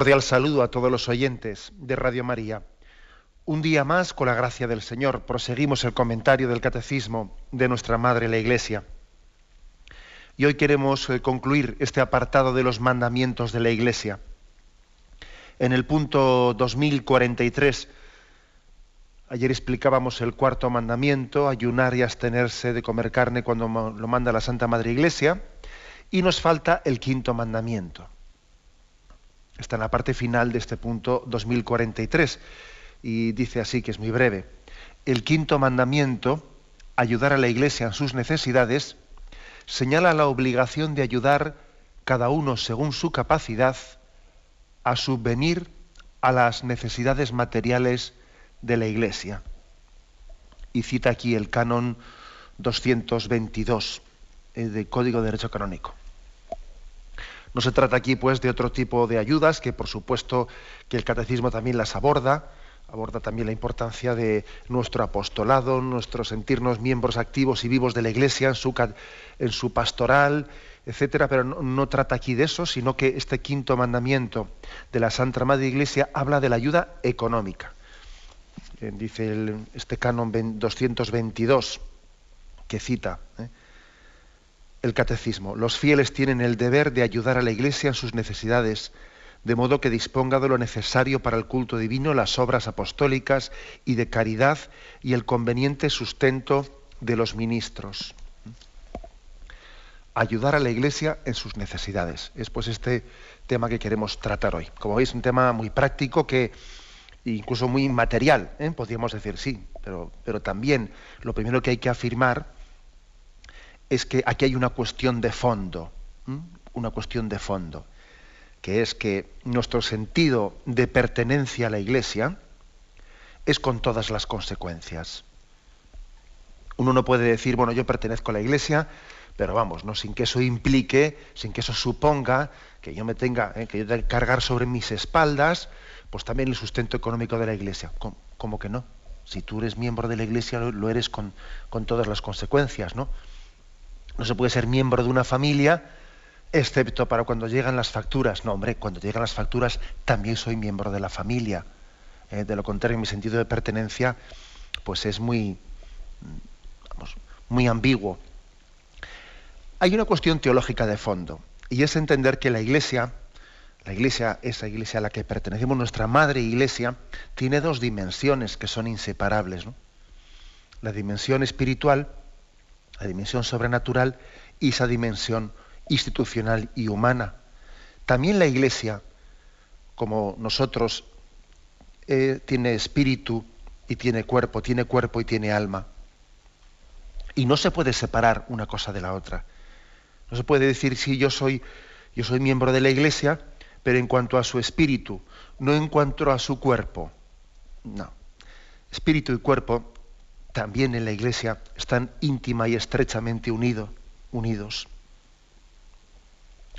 Cordial saludo a todos los oyentes de Radio María. Un día más, con la gracia del Señor, proseguimos el comentario del Catecismo de nuestra Madre la Iglesia. Y hoy queremos eh, concluir este apartado de los mandamientos de la Iglesia. En el punto 2043, ayer explicábamos el cuarto mandamiento, ayunar y abstenerse de comer carne cuando lo manda la Santa Madre Iglesia, y nos falta el quinto mandamiento está en la parte final de este punto 2043 y dice así que es muy breve. El quinto mandamiento, ayudar a la Iglesia en sus necesidades, señala la obligación de ayudar cada uno según su capacidad a subvenir a las necesidades materiales de la Iglesia. Y cita aquí el canon 222 eh, del Código de Derecho Canónico. No se trata aquí pues de otro tipo de ayudas que por supuesto que el catecismo también las aborda, aborda también la importancia de nuestro apostolado, nuestro sentirnos miembros activos y vivos de la Iglesia en su, pastoral, etcétera, pero no, trata aquí de eso, sino que este quinto mandamiento de la Santa Madre Iglesia habla de la ayuda económica. Eh, dice este canon 222 que cita. ¿eh? El catecismo. Los fieles tienen el deber de ayudar a la Iglesia en sus necesidades, de modo que disponga de lo necesario para el culto divino, las obras apostólicas y de caridad y el conveniente sustento de los ministros. Ayudar a la Iglesia en sus necesidades. Es pues este tema que queremos tratar hoy. Como veis, un tema muy práctico que incluso muy material, ¿eh? podríamos decir sí, pero, pero también lo primero que hay que afirmar es que aquí hay una cuestión de fondo, una cuestión de fondo, que es que nuestro sentido de pertenencia a la Iglesia es con todas las consecuencias. Uno no puede decir, bueno, yo pertenezco a la Iglesia, pero vamos, no sin que eso implique, sin que eso suponga que yo me tenga, eh, que yo tenga cargar sobre mis espaldas, pues también el sustento económico de la Iglesia. ¿Cómo, que no? Si tú eres miembro de la Iglesia, lo, eres con, con todas las consecuencias, ¿no? No se puede ser miembro de una familia excepto para cuando llegan las facturas. No, hombre, cuando llegan las facturas también soy miembro de la familia. Eh, de lo contrario, mi sentido de pertenencia pues es muy, vamos, muy ambiguo. Hay una cuestión teológica de fondo y es entender que la Iglesia, la Iglesia, esa Iglesia a la que pertenecemos, nuestra madre Iglesia, tiene dos dimensiones que son inseparables. La dimensión espiritual la dimensión sobrenatural y esa dimensión institucional y humana. También la Iglesia, como nosotros, eh, tiene espíritu y tiene cuerpo, tiene cuerpo y tiene alma. Y no se puede separar una cosa de la otra. No se puede decir si yo soy, yo soy miembro de la Iglesia, pero en cuanto a su espíritu, no en cuanto a su cuerpo. No. Espíritu y cuerpo también en la Iglesia están íntima y estrechamente unidos.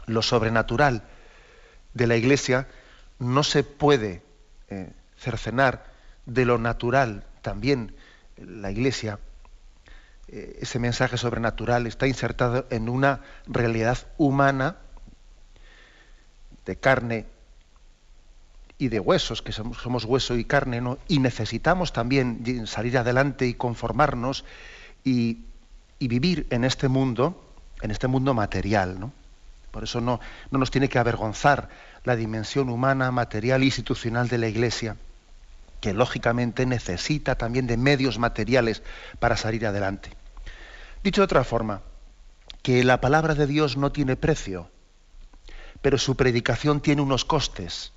Lo sobrenatural de la Iglesia no se puede eh, cercenar de lo natural. También la Iglesia, eh, ese mensaje sobrenatural está insertado en una realidad humana de carne y de huesos, que somos, hueso y carne, y necesitamos también salir adelante y conformarnos y, vivir en este mundo, en este mundo material. ¿no? Por eso no, no nos tiene que avergonzar la dimensión humana, material e institucional de la Iglesia, que lógicamente necesita también de medios materiales para salir adelante. Dicho de otra forma, que la palabra de Dios no tiene precio, pero su predicación tiene unos costes.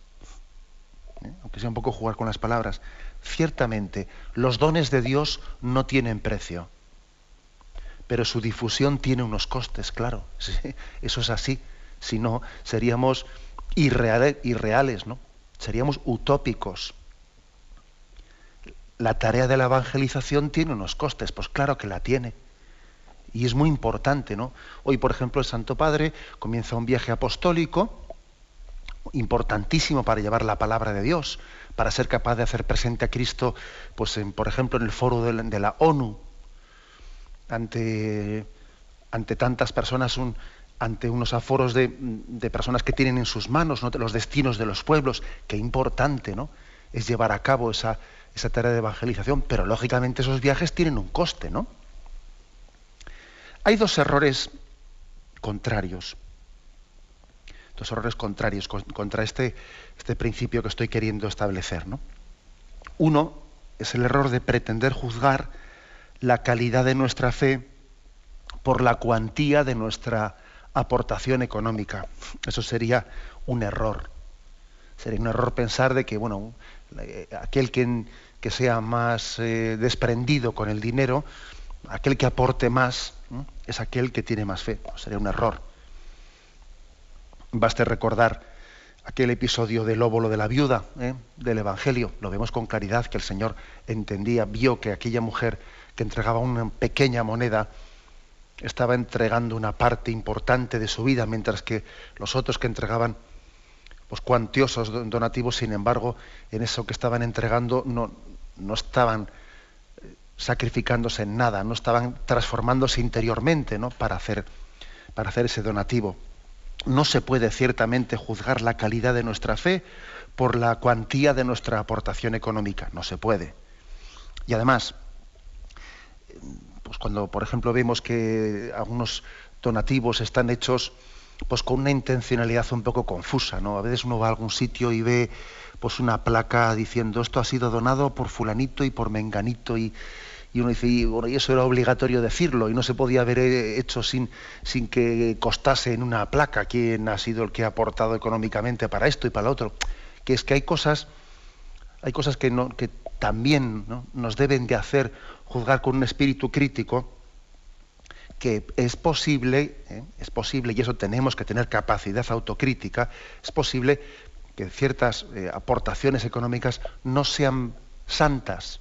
¿Eh? aunque sea un poco jugar con las palabras, ciertamente los dones de Dios no tienen precio, pero su difusión tiene unos costes, claro, eso es así, si no seríamos irreales, irreales, ¿no? Seríamos utópicos. La tarea de la evangelización tiene unos costes, pues claro que la tiene. Y es muy importante, ¿no? Hoy, por ejemplo, el Santo Padre comienza un viaje apostólico importantísimo para llevar la palabra de Dios, para ser capaz de hacer presente a Cristo, pues en, por ejemplo, en el foro de la, ONU, ante, tantas personas, ante unos aforos de, personas que tienen en sus manos ¿no? los destinos de los pueblos, qué importante ¿no? es llevar a cabo esa, esa tarea de evangelización, pero lógicamente esos viajes tienen un coste, ¿no? Hay dos errores contrarios dos errores contrarios contra este, este principio que estoy queriendo establecer. ¿no? Uno es el error de pretender juzgar la calidad de nuestra fe por la cuantía de nuestra aportación económica. Eso sería un error. Sería un error pensar de que, bueno, aquel que, que sea más eh, desprendido con el dinero, aquel que aporte más, es aquel que tiene más fe. sería un error. Baste recordar aquel episodio del óvulo de la viuda ¿eh? del Evangelio. Lo vemos con claridad que el Señor entendía, vio que aquella mujer que entregaba una pequeña moneda estaba entregando una parte importante de su vida, mientras que los otros que entregaban pues, cuantiosos donativos, sin embargo, en eso que estaban entregando no, no estaban eh, sacrificándose en nada, no estaban transformándose interiormente ¿no? para, hacer, para hacer ese donativo no se puede ciertamente juzgar la calidad de nuestra fe por la cuantía de nuestra aportación económica, no se puede. Y además, pues cuando por ejemplo vemos que algunos donativos están hechos pues con una intencionalidad un poco confusa, ¿no? A veces uno va a algún sitio y ve pues una placa diciendo esto ha sido donado por fulanito y por menganito y, y uno dice, y, bueno, y eso era obligatorio decirlo, y no se podía haber eh, hecho sin, sin que costase en una placa quién ha sido el que ha aportado económicamente para esto y para lo otro. Que es que hay cosas, hay cosas que, no, que también nos deben de hacer juzgar con un espíritu crítico, que es posible, ¿eh? es posible, y eso tenemos que tener capacidad autocrítica, es posible que ciertas eh, aportaciones económicas no sean santas,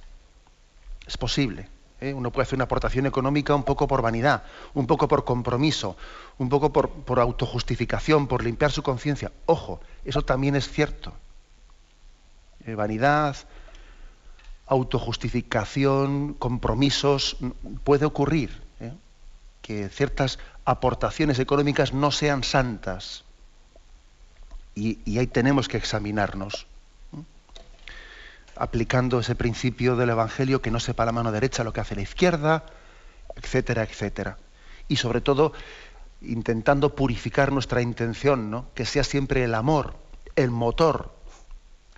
es posible. ¿eh? Uno puede hacer una aportación económica un poco por vanidad, un poco por compromiso, un poco por, autojustificación, por limpiar su conciencia. Ojo, eso también es cierto. Eh, vanidad, autojustificación, compromisos, puede ocurrir ¿eh? que ciertas aportaciones económicas no sean santas. y ahí tenemos que examinarnos aplicando ese principio del Evangelio que no sepa la mano derecha lo que hace la izquierda, etcétera, etcétera. Y sobre todo intentando purificar nuestra intención, ¿no? que sea siempre el amor, el motor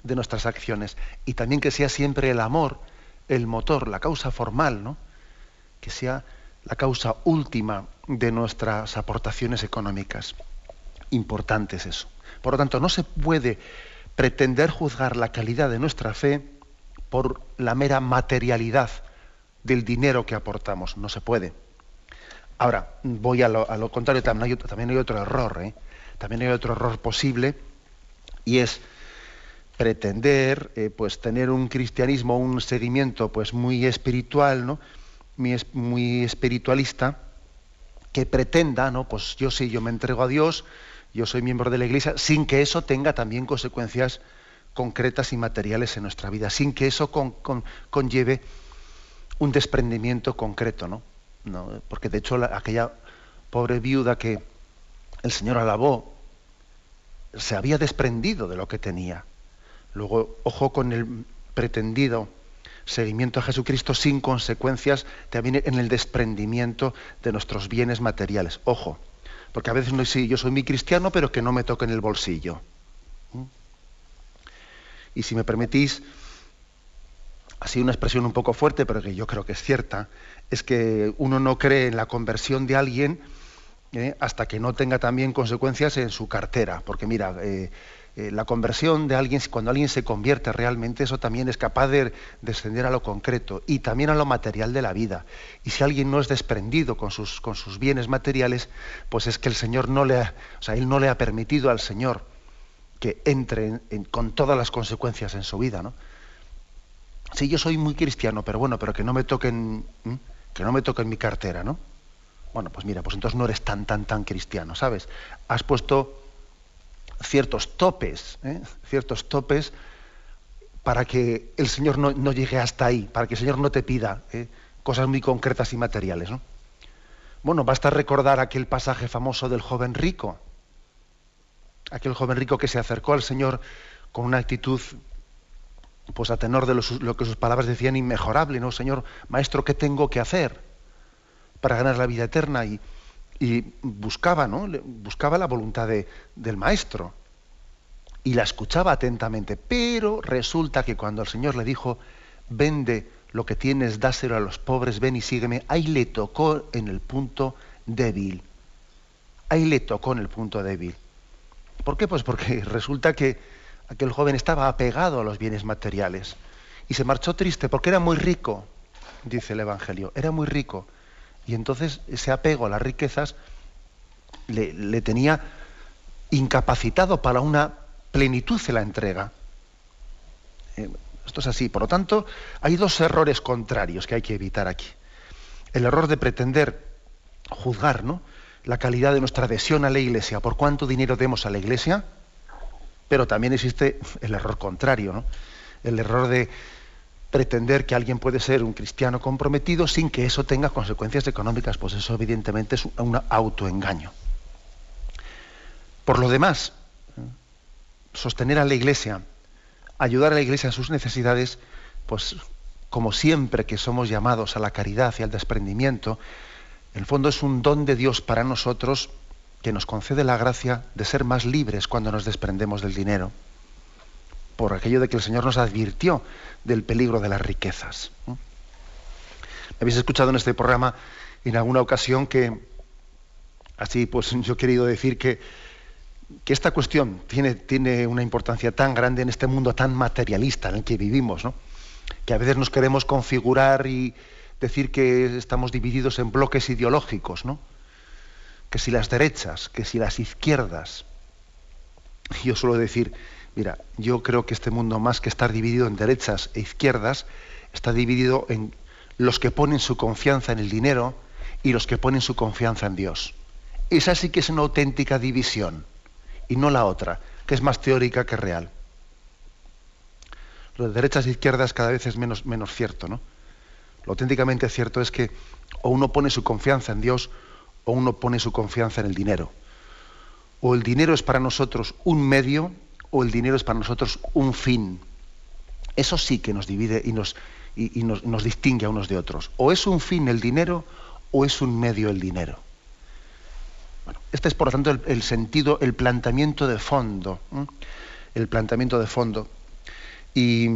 de nuestras acciones, y también que sea siempre el amor, el motor, la causa formal, ¿no? que sea la causa última de nuestras aportaciones económicas. Importante es eso. Por lo tanto, no se puede pretender juzgar la calidad de nuestra fe por la mera materialidad del dinero que aportamos. No se puede. Ahora, voy a lo, contrario, también hay, otro error, ¿eh? también hay otro error posible, y es pretender eh, pues tener un cristianismo, un seguimiento pues muy espiritual, ¿no? muy, muy espiritualista, que pretenda, ¿no? pues yo sí, yo me entrego a Dios, yo soy miembro de la Iglesia, sin que eso tenga también consecuencias concretas y materiales en nuestra vida, sin que eso conlleve un desprendimiento concreto, ¿no? Porque de hecho aquella pobre viuda que el Señor alabó se había desprendido de lo que tenía. Luego, ojo con el pretendido seguimiento a Jesucristo sin consecuencias también en el desprendimiento de nuestros bienes materiales. Ojo, porque a veces no sí, yo soy muy cristiano, pero que no me toque en el bolsillo. ¿Mm? Y si me permitís, así una expresión un poco fuerte, pero que yo creo que es cierta, es que uno no cree en la conversión de alguien ¿eh? hasta que no tenga también consecuencias en su cartera. Porque mira, eh, eh, la conversión de alguien, cuando alguien se convierte realmente, eso también es capaz de descender a lo concreto y también a lo material de la vida. Y si alguien no es desprendido con sus, con sus bienes materiales, pues es que el Señor no le ha, o sea, él no le ha permitido al Señor que entre con todas las consecuencias en su vida, ¿no? Sí, yo soy muy cristiano, pero bueno, pero que no me toquen, que no me toquen mi cartera, ¿no? Bueno, pues mira, pues entonces no eres tan, tan, tan cristiano, ¿sabes? Has puesto ciertos topes, ¿eh? ciertos topes para que el Señor no, llegue hasta ahí, para que el Señor no te pida ¿eh? cosas muy concretas y materiales, ¿no? Bueno, basta recordar aquel pasaje famoso del joven rico, aquel joven rico que se acercó al Señor con una actitud, pues a tenor de lo, que sus palabras decían, inmejorable, ¿no? Señor, maestro, ¿qué tengo que hacer para ganar la vida eterna? Y, buscaba, ¿no? Buscaba la voluntad del maestro y la escuchaba atentamente, pero resulta que cuando el Señor le dijo, vende lo que tienes, dáselo a los pobres, ven y sígueme, ahí le tocó en el punto débil. Ahí le tocó en el punto débil. ¿Por qué? Pues porque resulta que aquel joven estaba apegado a los bienes materiales y se marchó triste porque era muy rico, dice el Evangelio, era muy rico. Y entonces ese apego a las riquezas le, tenía incapacitado para una plenitud de la entrega. Eh, esto es así. Por lo tanto, hay dos errores contrarios que hay que evitar aquí. El error de pretender juzgar, ¿no? la calidad de nuestra adhesión a la Iglesia, por cuánto dinero demos a la Iglesia, pero también existe el error contrario, ¿no? el error de pretender que alguien puede ser un cristiano comprometido sin que eso tenga consecuencias económicas, pues eso evidentemente es un autoengaño. Por lo demás, sostener a la Iglesia, ayudar a la Iglesia en sus necesidades, pues como siempre que somos llamados a la caridad y al desprendimiento, en el fondo es un don de Dios para nosotros que nos concede la gracia de ser más libres cuando nos desprendemos del dinero, por aquello de que el Señor nos advirtió del peligro de las riquezas. Me habéis escuchado en este programa en alguna ocasión que, así pues yo he querido decir que, que esta cuestión tiene, tiene una importancia tan grande en este mundo tan materialista en el que vivimos, ¿no? que a veces nos queremos configurar y, decir que estamos divididos en bloques ideológicos, ¿no? Que si las derechas, que si las izquierdas. Yo suelo decir, mira, yo creo que este mundo más que estar dividido en derechas e izquierdas, está dividido en los que ponen su confianza en el dinero y los que ponen su confianza en Dios. Esa sí que es una auténtica división y no la otra, que es más teórica que real. Lo de derechas e izquierdas cada vez es menos, menos cierto, ¿no? Lo auténticamente cierto es que o uno pone su confianza en Dios o uno pone su confianza en el dinero. O el dinero es para nosotros un medio o el dinero es para nosotros un fin. Eso sí que nos divide y nos, y, nos, distingue a unos de otros. O es un fin el dinero o es un medio el dinero. este es, por lo tanto, el, sentido, el planteamiento de fondo. El planteamiento de fondo. Y,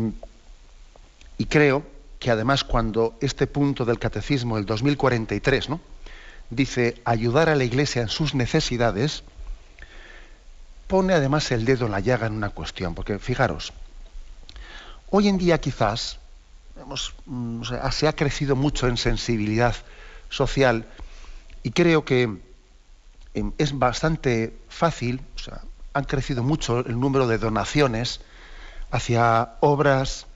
y creo que además cuando este punto del catecismo, el 2043, ¿no? dice ayudar a la Iglesia en sus necesidades, pone además el dedo en la llaga en una cuestión, porque fijaros, hoy en día quizás mm, se ha crecido mucho en sensibilidad social y creo que em, es bastante fácil, o sea, han crecido mucho el número de donaciones hacia obras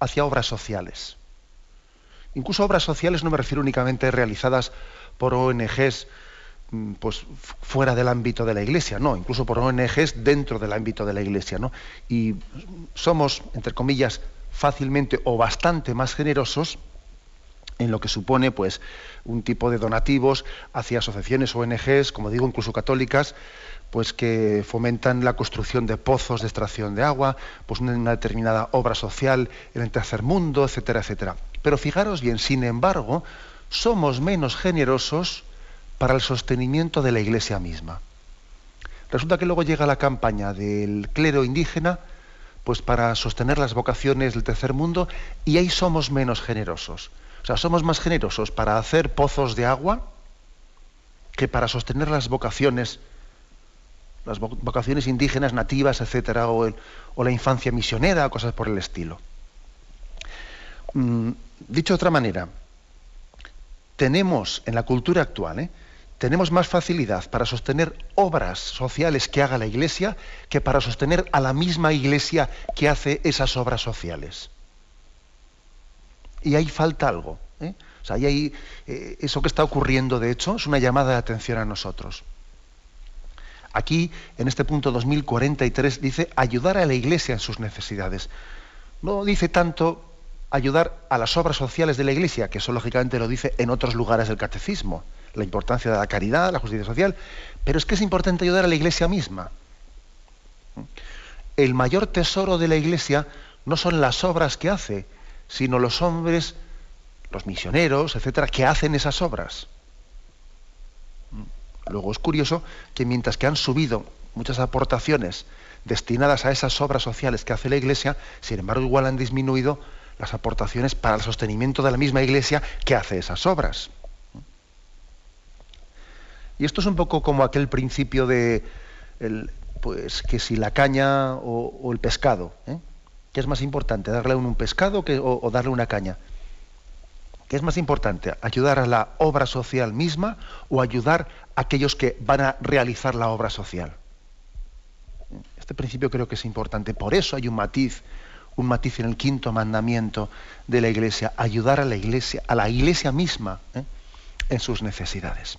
hacia obras sociales. Incluso obras sociales no me refiero únicamente realizadas por ONGs pues, fuera del ámbito de la Iglesia, no, incluso por ONGs dentro del ámbito de la Iglesia. ¿no? Y somos, entre comillas, fácilmente o bastante más generosos en lo que supone pues un tipo de donativos hacia asociaciones ONGs, como digo, incluso católicas, pues que fomentan la construcción de pozos de extracción de agua, pues una determinada obra social en el tercer mundo, etcétera, etcétera. Pero fijaros bien, sin embargo, somos menos generosos para el sostenimiento de la Iglesia misma. Resulta que luego llega la campaña del clero indígena, pues para sostener las vocaciones del tercer mundo, y ahí somos menos generosos. O sea, somos más generosos para hacer pozos de agua que para sostener las vocaciones las vocaciones indígenas, nativas, etcétera, o, la infancia misionera, cosas por el estilo. Mm, dicho de otra manera, tenemos en la cultura actual, ¿eh? Tenemos más facilidad para sostener obras sociales que haga la Iglesia que para sostener a la misma Iglesia que hace esas obras sociales. Y ahí falta algo. ¿eh? O sea, ahí, eh, eso que está ocurriendo, de hecho, es una llamada de atención a nosotros. Aquí, en este punto 2043, dice ayudar a la Iglesia en sus necesidades. No dice tanto ayudar a las obras sociales de la Iglesia, que eso lógicamente lo dice en otros lugares del catecismo la importancia de la caridad, la justicia social, pero es que es importante ayudar a la Iglesia misma. El mayor tesoro de la Iglesia no son las obras que hace, sino los hombres, los misioneros, etcétera, que hacen esas obras. Luego es curioso que mientras que han subido muchas aportaciones destinadas a esas obras sociales que hace la Iglesia, sin embargo igual han disminuido las aportaciones para el sostenimiento de la misma Iglesia que hace esas obras. Y esto es un poco como aquel principio de pues que si la caña o, el pescado, ¿eh? ¿qué es más importante? ¿Darle un, pescado o, darle una caña? ¿Qué es más importante? ¿Ayudar a la obra social misma o ayudar a aquellos que van a realizar la obra social? Este principio creo que es importante. Por eso hay un matiz, un matiz en el quinto mandamiento de la Iglesia, ayudar a la Iglesia, a la Iglesia misma ¿eh? en sus necesidades.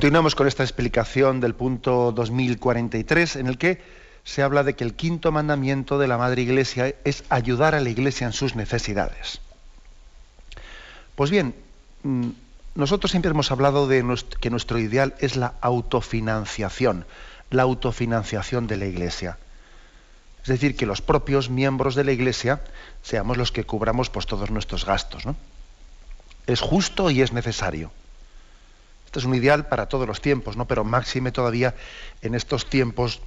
Continuamos con esta explicación del punto 2043 en el que se habla de que el quinto mandamiento de la Madre Iglesia es ayudar a la Iglesia en sus necesidades. Pues bien, mm, nosotros siempre hemos hablado de que nuestro ideal es la autofinanciación, la autofinanciación de la Iglesia. Es decir, que los propios miembros de la Iglesia seamos los que cubramos pues, todos nuestros gastos. Es justo y es necesario. Este es un ideal para todos los tiempos, ¿no? Pero máxime todavía en estos tiempos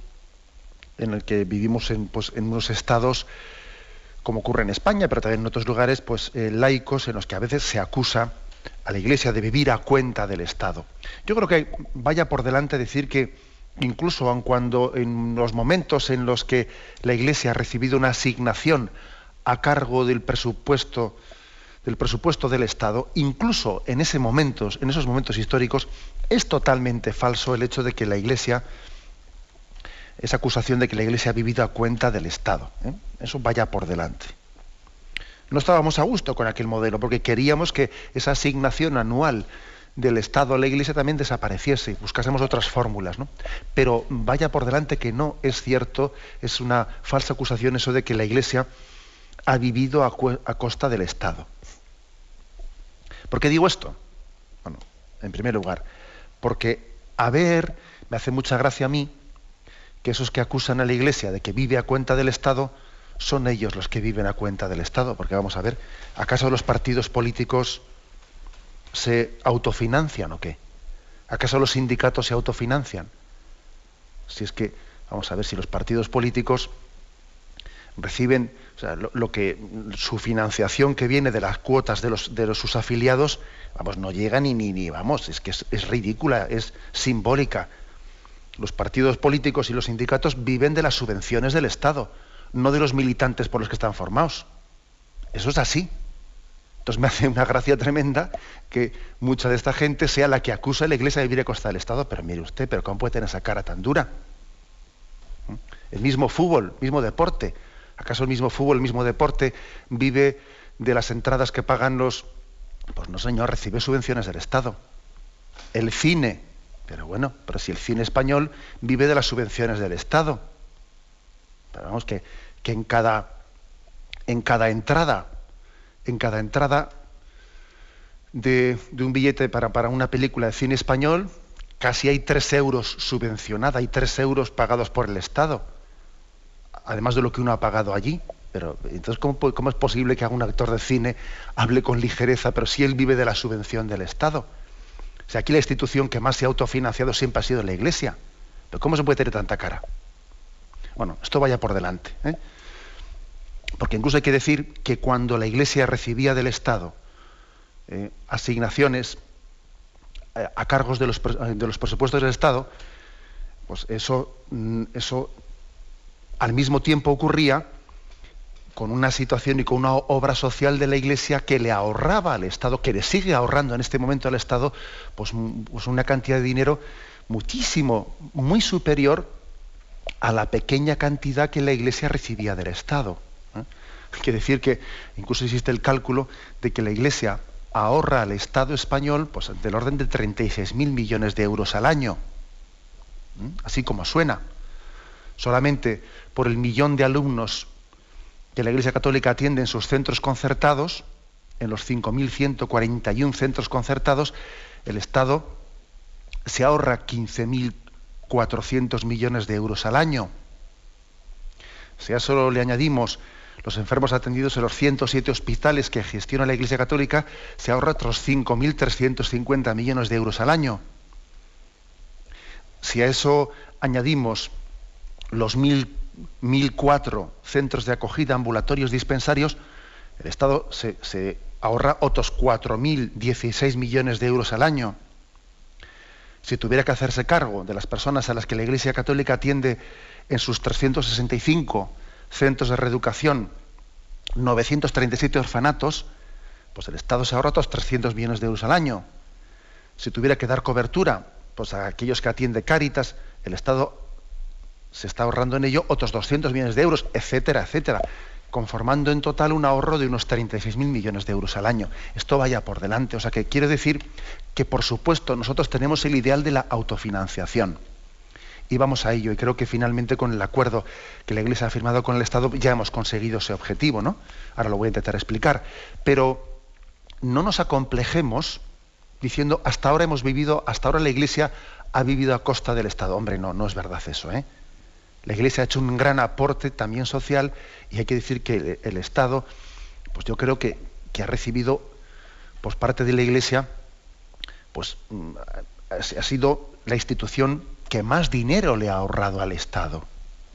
en el que vivimos en, pues, unos estados como ocurre en España, pero también en otros lugares, pues eh, laicos en los que a veces se acusa a la Iglesia de vivir a cuenta del Estado. Yo creo que vaya por delante decir que incluso aun cuando en los momentos en los que la Iglesia ha recibido una asignación a cargo del presupuesto del presupuesto del Estado, incluso en, ese en esos momentos históricos, es totalmente falso el hecho de que la Iglesia, esa acusación de que la Iglesia ha vivido a cuenta del Estado. ¿eh? Eso vaya por delante. No estábamos a gusto con aquel modelo, porque queríamos que esa asignación anual del Estado a la Iglesia también desapareciese, buscásemos otras fórmulas. ¿no? Pero vaya por delante que no es cierto, es una falsa acusación eso de que la Iglesia ha vivido a costa del Estado. ¿Por qué digo esto? Bueno, en primer lugar, porque a ver, me hace mucha gracia a mí que esos que acusan a la Iglesia de que vive a cuenta del Estado son ellos los que viven a cuenta del Estado, porque vamos a ver, ¿acaso los partidos políticos se autofinancian o qué? ¿Acaso los sindicatos se autofinancian? Si es que, vamos a ver, si los partidos políticos reciben lo, que su financiación que viene de las cuotas de los de sus afiliados, vamos, no llega ni ni, ni vamos, es que es, ridícula, es simbólica. Los partidos políticos y los sindicatos viven de las subvenciones del Estado, no de los militantes por los que están formados. Eso es así. Entonces me hace una gracia tremenda que mucha de esta gente sea la que acusa a la Iglesia de vivir a costa del Estado. Pero mire usted, ¿pero cómo puede tener esa cara tan dura? ¿Mm? El mismo fútbol, el mismo deporte. ¿Acaso el mismo fútbol, el mismo deporte vive de las entradas que pagan los... Pues no, señor, recibe subvenciones del Estado. El cine, pero bueno, pero si el cine español vive de las subvenciones del Estado. Pero vamos, que, que en, cada, en cada entrada en cada entrada de, un billete para, para, una película de cine español, casi hay tres euros subvencionada, hay tres euros pagados por el Estado, además de lo que uno ha pagado allí. Pero entonces, ¿cómo, es posible que un actor de cine hable con ligereza, pero si él vive de la subvención del Estado? O sea, aquí la institución que más se ha autofinanciado siempre ha sido la Iglesia. Pero ¿cómo se puede tener tanta cara? Bueno, esto vaya por delante. ¿eh? Porque incluso hay que decir que cuando la Iglesia recibía del Estado eh, asignaciones eh, a cargos de los, de los, presupuestos del Estado, pues eso, mm, eso al mismo tiempo ocurría con una situación y con una obra social de la Iglesia que le ahorraba al Estado, que le sigue ahorrando en este momento al Estado, pues, pues una cantidad de dinero muchísimo, muy superior a la pequeña cantidad que la Iglesia recibía del Estado. Quiere decir que incluso existe el cálculo de que la Iglesia ahorra al Estado español pues, del orden de 36.000 millones de euros al año. Así como suena. Solamente por el millón de alumnos que la Iglesia Católica atiende en sus centros concertados, en los 5.141 centros concertados, el Estado se ahorra 15.400 millones de euros al año. Si a eso le añadimos los enfermos atendidos en los 107 hospitales que gestiona la Iglesia Católica, se ahorra otros 5.350 millones de euros al año. Si a eso añadimos los 1.004 centros de acogida, ambulatorios, dispensarios, el Estado se, ahorra otros 4.016 millones de euros al año. Si tuviera que hacerse cargo de las personas a las que la Iglesia Católica atiende en sus 365 centros de reeducación, 937 orfanatos, pues el Estado se ahorra otros 300 millones de euros al año. Si tuviera que dar cobertura pues a aquellos que atiende Cáritas, el Estado se está ahorrando en ello otros 200 millones de euros, etcétera, etcétera, conformando en total un ahorro de unos 36.000 millones de euros al año. Esto vaya por delante. O sea que quiere decir que, por supuesto, nosotros tenemos el ideal de la autofinanciación y vamos a ello. Y creo que finalmente con el acuerdo que la Iglesia ha firmado con el Estado ya hemos conseguido ese objetivo, ¿no? Ahora lo voy a intentar explicar. Pero no nos acomplejemos diciendo hasta ahora hemos vivido, hasta ahora la Iglesia ha vivido a costa del Estado. Hombre, no, no es verdad eso, ¿eh? La Iglesia ha hecho un gran aporte también social y hay que decir que el, Estado, pues yo creo que, que ha recibido, pues parte de la Iglesia, pues mm, ha sido la institución que más dinero le ha ahorrado al Estado,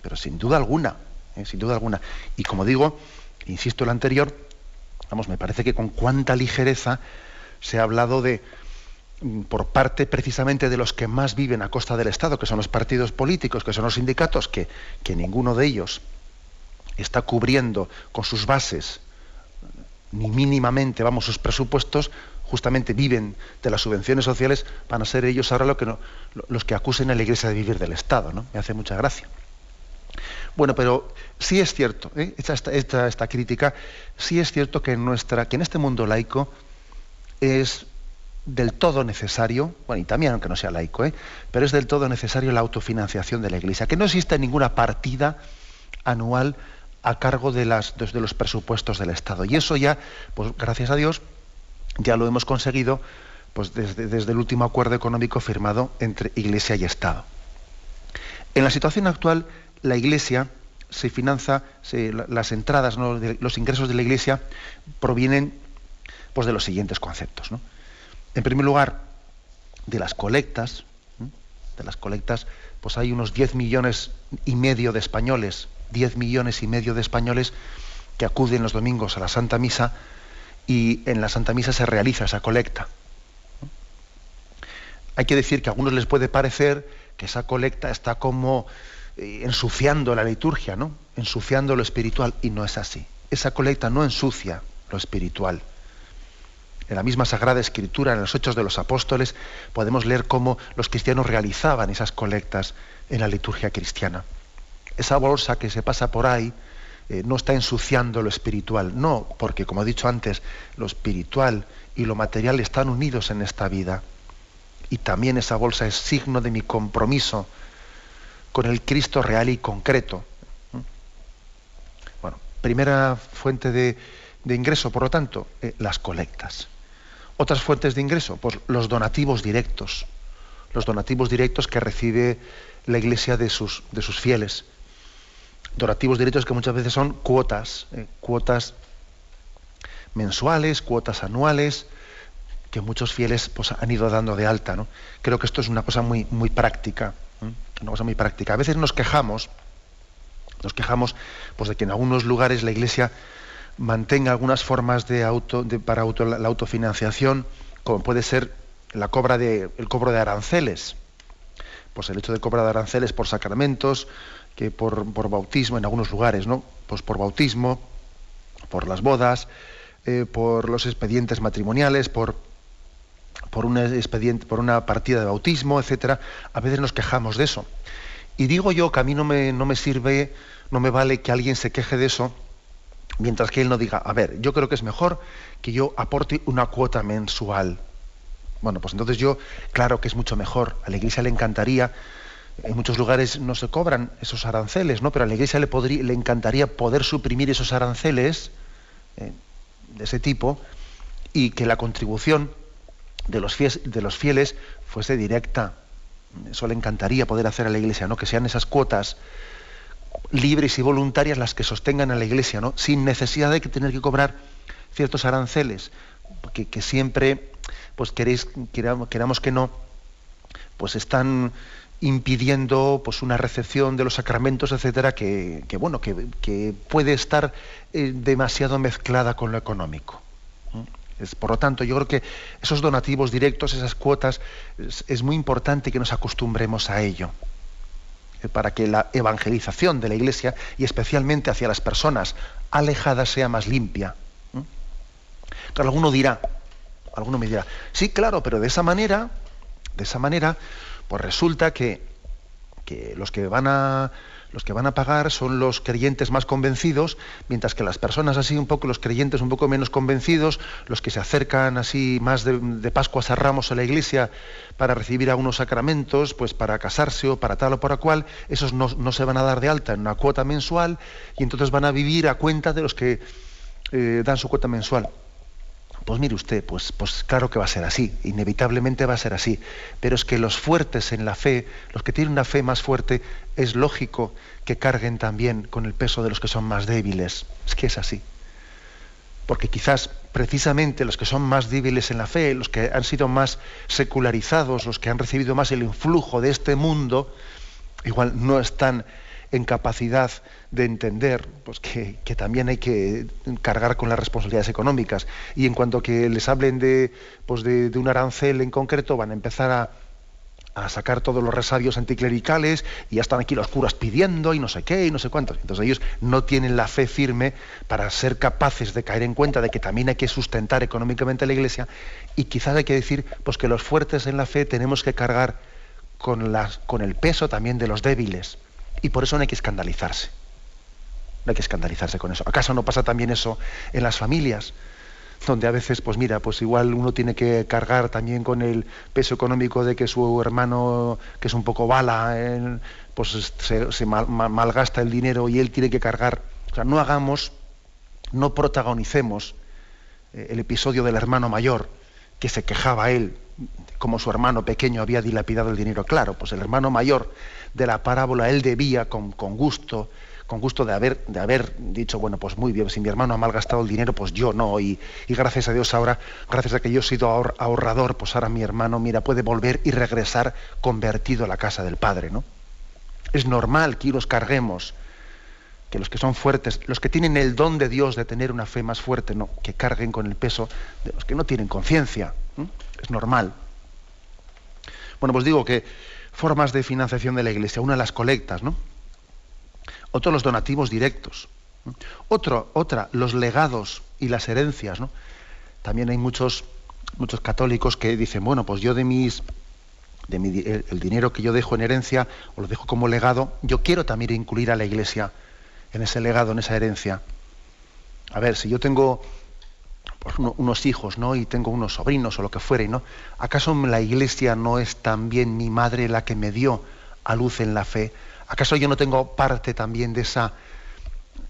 pero sin duda alguna, ¿eh? sin duda alguna. Y como digo, insisto en lo anterior, vamos, me parece que con cuánta ligereza se ha hablado de por parte precisamente de los que más viven a costa del Estado, que son los partidos políticos, que son los sindicatos, que, que ninguno de ellos está cubriendo con sus bases ni mínimamente, vamos, sus presupuestos, justamente viven de las subvenciones sociales, van a ser ellos ahora lo que los que acusen a la Iglesia de vivir del Estado. ¿no? Me hace mucha gracia. Bueno, pero sí es cierto, ¿eh? esta, esta, crítica, sí es cierto que en, nuestra, que en este mundo laico es del todo necesario, bueno, y también aunque no sea laico, ¿eh? pero es del todo necesario la autofinanciación de la Iglesia, que no existe ninguna partida anual a cargo de, las, de los presupuestos del Estado. Y eso ya, pues gracias a Dios, ya lo hemos conseguido pues desde, el último acuerdo económico firmado entre Iglesia y Estado. En la situación actual, la Iglesia se financia, las entradas, los ingresos de la Iglesia provienen pues, de los siguientes conceptos. En primer lugar, de las colectas. De las colectas, pues hay unos 10 millones y medio de españoles 10 millones y medio de españoles que acuden los domingos a la Santa Misa y en la Santa Misa se realiza esa colecta. Hay que decir que a algunos les puede parecer que esa colecta está como eh, ensuciando la liturgia, ¿no? Ensuciando lo espiritual y no es así. Esa colecta no ensucia lo espiritual. En la misma Sagrada Escritura, en los Hechos de los Apóstoles, podemos leer cómo los cristianos realizaban esas colectas en la liturgia cristiana. Esa bolsa que se pasa por ahí eh, no está ensuciando lo espiritual, no, porque como he dicho antes, lo espiritual y lo material están unidos en esta vida. Y también esa bolsa es signo de mi compromiso con el Cristo real y concreto. Bueno, primera fuente de, ingreso, por lo tanto, eh, las colectas. Otras fuentes de ingreso, pues los donativos directos. Los donativos directos que recibe la iglesia de sus, de sus fieles. Donativos directos que muchas veces son cuotas, eh, cuotas mensuales, cuotas anuales, que muchos fieles pues, han ido dando de alta. ¿no? Creo que esto es una cosa muy, muy práctica. Una cosa muy práctica. A veces nos quejamos, nos quejamos pues, de que en algunos lugares la Iglesia mantenga algunas formas de auto, para auto, la, autofinanciación, como puede ser la cobra de, el cobro de aranceles. Pues el hecho de cobrar de aranceles por sacramentos, que por, por, bautismo en algunos lugares, ¿no? Pues por bautismo, por las bodas, eh, por los expedientes matrimoniales, por por un expediente, por una partida de bautismo, etcétera, a veces nos quejamos de eso. Y digo yo que a mí no me, no me sirve, no me vale que alguien se queje de eso, mientras que él no diga, a ver, yo creo que es mejor que yo aporte una cuota mensual. Bueno, pues entonces yo, claro que es mucho mejor. A la iglesia le encantaría, en muchos lugares no se cobran esos aranceles, ¿no? Pero a la iglesia le, podría, le encantaría poder suprimir esos aranceles eh, de ese tipo y que la contribución de los, fieles, de los fieles fuese directa. Eso le encantaría poder hacer a la Iglesia, ¿no? Que sean esas cuotas libres y voluntarias las que sostengan a la Iglesia, ¿no? Sin necesidad de tener que cobrar ciertos aranceles, que, que siempre, pues queréis, queramos, que no, pues están impidiendo pues una recepción de los sacramentos, etcétera, que, bueno, que, puede estar eh, demasiado mezclada con lo económico por lo tanto, yo creo que esos donativos directos, esas cuotas, es, muy importante que nos acostumbremos a ello para que la evangelización de la Iglesia y especialmente hacia las personas alejadas sea más limpia. Alguno dirá, alguno me dirá, sí, claro, pero de esa manera, de esa manera, pues resulta que, que los que van a los que van a pagar son los creyentes más convencidos, mientras que las personas así un poco, los creyentes un poco menos convencidos, los que se acercan así más de, Pascuas a Ramos a la iglesia para recibir algunos sacramentos, pues para casarse o para tal o para cual, esos no, se van a dar de alta en una cuota mensual y entonces van a vivir a cuenta de los que eh, dan su cuota mensual. Pues mire usted, pues, pues claro que va a ser así, inevitablemente va a ser así. Pero es que los fuertes en la fe, los que tienen una fe más fuerte, es lógico que carguen también con el peso de los que son más débiles. Es que es así. Porque quizás precisamente los que son más débiles en la fe, los que han sido más secularizados, los que han recibido más el influjo de este mundo, igual no están en capacidad de entender pues, que, también hay que cargar con las responsabilidades económicas. Y en cuanto que les hablen de, pues de, un arancel en concreto, van a empezar a, sacar todos los resabios anticlericales y ya están aquí los curas pidiendo y no sé qué y no sé cuántos. Entonces ellos no tienen la fe firme para ser capaces de caer en cuenta de que también hay que sustentar económicamente la Iglesia y quizás hay que decir pues que los fuertes en la fe tenemos que cargar con, el peso también de los débiles y por eso no hay que escandalizarse. No hay que escandalizarse con eso. ¿Acaso no pasa también eso en las familias? Donde a veces, pues mira, pues igual uno tiene que cargar también con el peso económico de que su hermano, que es un poco bala, pues se, malgasta el dinero y él tiene que cargar. O sea, no hagamos, no protagonicemos eh, el episodio del hermano mayor, que se quejaba él, como su hermano pequeño había dilapidado el dinero. Claro, pues el hermano mayor de la parábola, él debía con, gusto, con gusto de haber, de haber dicho, bueno, pues muy bien, si mi hermano ha malgastado el dinero, pues yo no. Y, gracias a Dios ahora, gracias a que yo he sido ahorrador, pues ahora mi hermano, mira, puede volver y regresar convertido a la casa del Padre, ¿no? Es normal que los carguemos que los que son fuertes, los que tienen el don de Dios de tener una fe más fuerte, no, que carguen con el peso de los que no tienen conciencia. Es normal. Bueno, pues digo que formas de financiación de la Iglesia, una las colectas, ¿no? Otro los donativos directos. Otro, otra, los legados y las herencias, ¿no? También hay muchos, muchos católicos que dicen, bueno, pues yo de mis de mi, el dinero que yo dejo en herencia o lo dejo como legado, yo quiero también incluir a la Iglesia en ese legado, en esa herencia. A ver, si yo tengo pues, unos hijos, ¿no? Y tengo unos sobrinos o lo que fuere, ¿no? ¿Acaso la iglesia no es también mi madre la que me dio a luz en la fe? ¿Acaso yo no tengo parte también de esa,